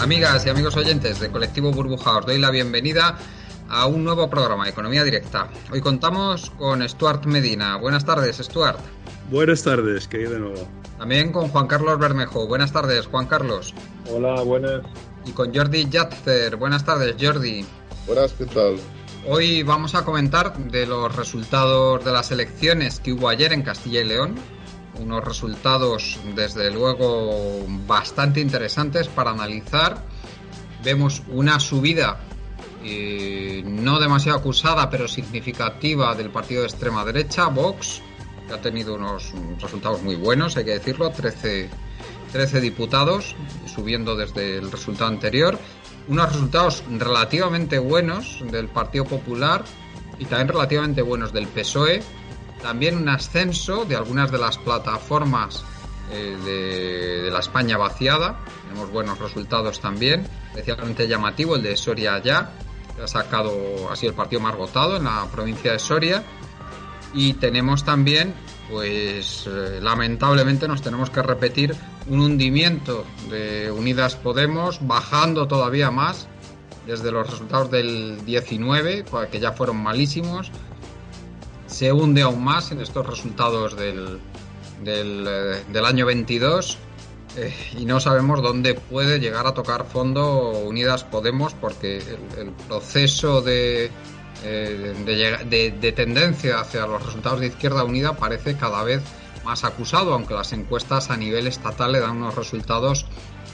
Amigas y amigos oyentes de Colectivo Burbuja, os doy la bienvenida a un nuevo programa de Economía Directa. Hoy contamos con Stuart Medina. Buenas tardes, Stuart. Buenas tardes, que de nuevo. También con Juan Carlos Bermejo. Buenas tardes, Juan Carlos. Hola, buenas. Y con Jordi Yatzer. Buenas tardes, Jordi. Buenas, ¿qué tal? Hoy vamos a comentar de los resultados de las elecciones que hubo ayer en Castilla y León unos resultados desde luego bastante interesantes para analizar. Vemos una subida no demasiado acusada pero significativa del partido de extrema derecha, Vox, que ha tenido unos resultados muy buenos, hay que decirlo, 13, 13 diputados, subiendo desde el resultado anterior. Unos resultados relativamente buenos del Partido Popular y también relativamente buenos del PSOE, también un ascenso de algunas de las plataformas eh, de, la España vaciada. Tenemos buenos resultados también, especialmente llamativo el de Soria ya, que ha sacado, así el partido más votado en la provincia de Soria. Y tenemos también, pues eh, lamentablemente nos tenemos que repetir un hundimiento de Unidas Podemos, bajando todavía más desde los resultados del 19, que ya fueron malísimos, se hunde aún más en estos resultados del, del, eh, año 22 eh, y no sabemos dónde puede llegar a tocar fondo Unidas Podemos porque el, proceso eh, de, de, tendencia hacia los resultados de Izquierda Unida parece cada vez más acusado, aunque las encuestas a nivel estatal le dan unos resultados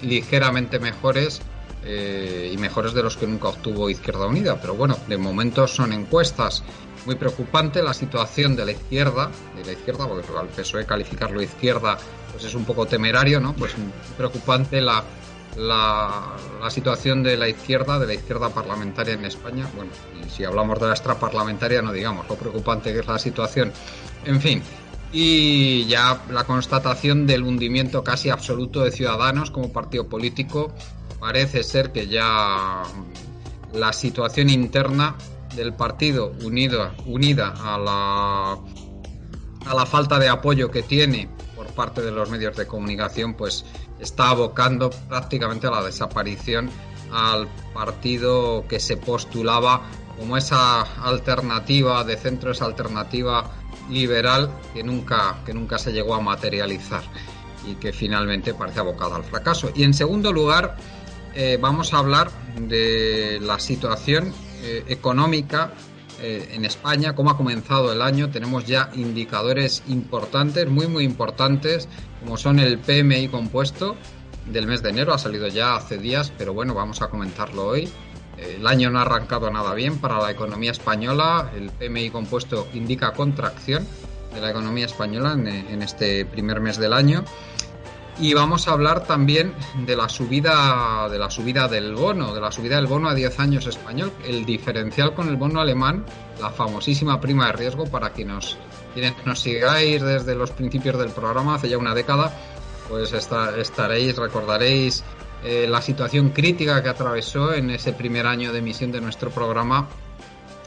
ligeramente mejores y mejores de los que nunca obtuvo Izquierda Unida. Pero bueno, de momento son encuestas muy preocupante la situación de la izquierda, de la izquierda, porque al PSOE calificarlo izquierda pues es un poco temerario, ¿no? Pues preocupante la, la, situación de la izquierda, de la izquierda parlamentaria en España. Bueno, y si hablamos de la extraparlamentaria, no digamos lo preocupante que es la situación. En fin, y ya la constatación del hundimiento casi absoluto de Ciudadanos como partido político. Parece ser que ya la situación interna del partido unido, unida a la, a la falta de apoyo que tiene por parte de los medios de comunicación, pues está abocando prácticamente a la desaparición al partido que se postulaba como esa alternativa de centro, esa alternativa liberal que nunca, que nunca se llegó a materializar y que finalmente parece abocada al fracaso. Y en segundo lugar, eh, vamos a hablar de la situación eh, económica eh, en España, cómo ha comenzado el año. Tenemos ya indicadores importantes, muy muy importantes, como son el PMI compuesto del mes de enero, ha salido ya hace días, pero bueno, vamos a comentarlo hoy. El año no ha arrancado nada bien para la economía española, el PMI compuesto indica contracción de la economía española en este primer mes del año y vamos a hablar también de la subida de la subida del bono, de la subida del bono a 10 años español, el diferencial con el bono alemán, la famosísima prima de riesgo para quienes nos sigáis desde los principios del programa hace ya una década, pues estaréis, recordaréis eh, la situación crítica que atravesó en ese primer año de emisión de nuestro programa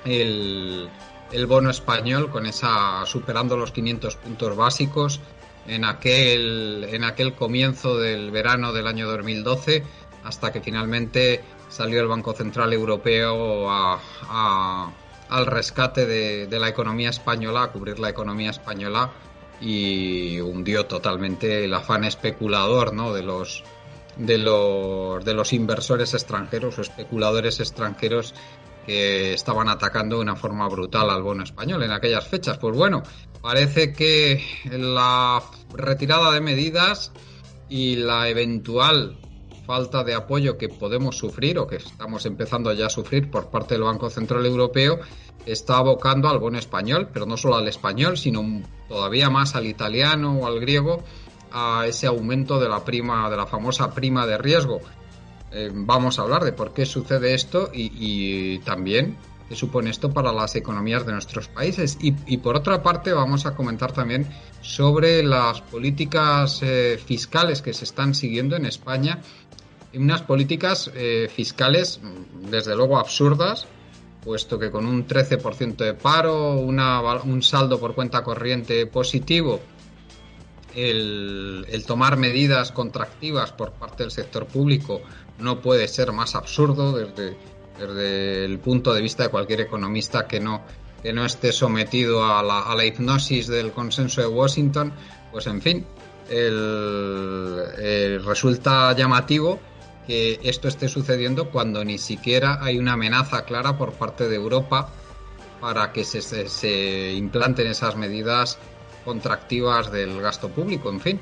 el, el bono español con esa superando los 500 puntos básicos en aquel, en aquel comienzo del verano del año 2012 hasta que finalmente salió el Banco Central Europeo al rescate de, la economía española, a cubrir la economía española y hundió totalmente el afán especulador ¿no? de, los, de, los, de los inversores extranjeros o especuladores extranjeros que estaban atacando de una forma brutal al bono español en aquellas fechas. Pues bueno, parece que la retirada de medidas y la eventual falta de apoyo que podemos sufrir o que estamos empezando ya a sufrir por parte del Banco Central Europeo está abocando al bono español, pero no solo al español, sino todavía más al italiano o al griego, a ese aumento de la prima, de la famosa prima de riesgo. Eh, vamos a hablar de por qué sucede esto y, también qué supone esto para las economías de nuestros países. Y, por otra parte vamos a comentar también sobre las políticas eh, fiscales que se están siguiendo en España unas políticas eh, fiscales, desde luego, absurdas, puesto que con un 13% de paro, un saldo por cuenta corriente positivo, el, tomar medidas contractivas por parte del sector público no puede ser más absurdo desde, el punto de vista de cualquier economista que no, que no esté sometido a la, a la hipnosis del consenso de Washington. Pues en fin, el, resulta llamativo que esto esté sucediendo cuando ni siquiera hay una amenaza clara por parte de Europa para que se, se, implanten esas medidas contractivas del gasto público. En fin,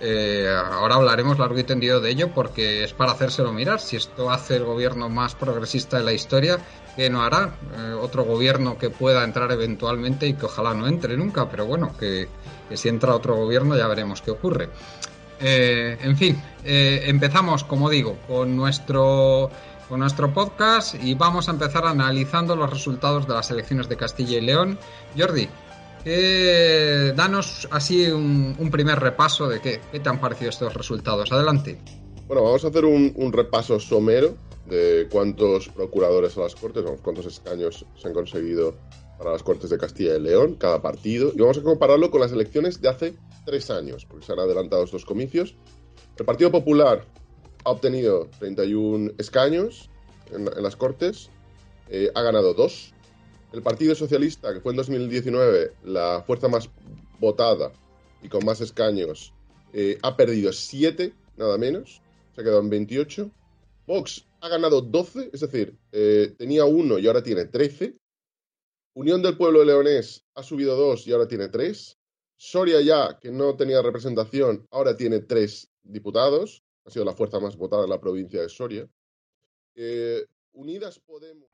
eh, ahora hablaremos largo y tendido de ello porque es para hacérselo mirar. Si esto hace el gobierno más progresista de la historia, ¿qué no hará? Eh, otro gobierno que pueda entrar eventualmente y que ojalá no entre nunca, pero bueno, que, que si entra otro gobierno ya veremos qué ocurre. Eh, en fin, empezamos, como digo, con nuestro, con nuestro podcast y vamos a empezar analizando los resultados de las elecciones de Castilla y León. Jordi, danos así un, primer repaso de qué, te han parecido estos resultados. Adelante. Bueno, vamos a hacer un, repaso somero de cuántos procuradores a las Cortes, cuántos escaños se han conseguido para las Cortes de Castilla y León, cada partido, y vamos a compararlo con las elecciones de hace tres años, porque se han adelantado estos comicios. El Partido Popular ha obtenido 31 escaños en, las Cortes, eh, ha ganado dos. El Partido Socialista, que fue en 2019 la fuerza más votada y con más escaños, eh, ha perdido siete, nada menos, se ha quedado en 28. Vox ha ganado 12, es decir, eh, tenía uno y ahora tiene 13. Unión del Pueblo Leonés ha subido dos y ahora tiene tres. Soria ya, que no tenía representación, ahora tiene tres diputados. Ha sido la fuerza más votada en la provincia de Soria. Eh, Unidas Podemos.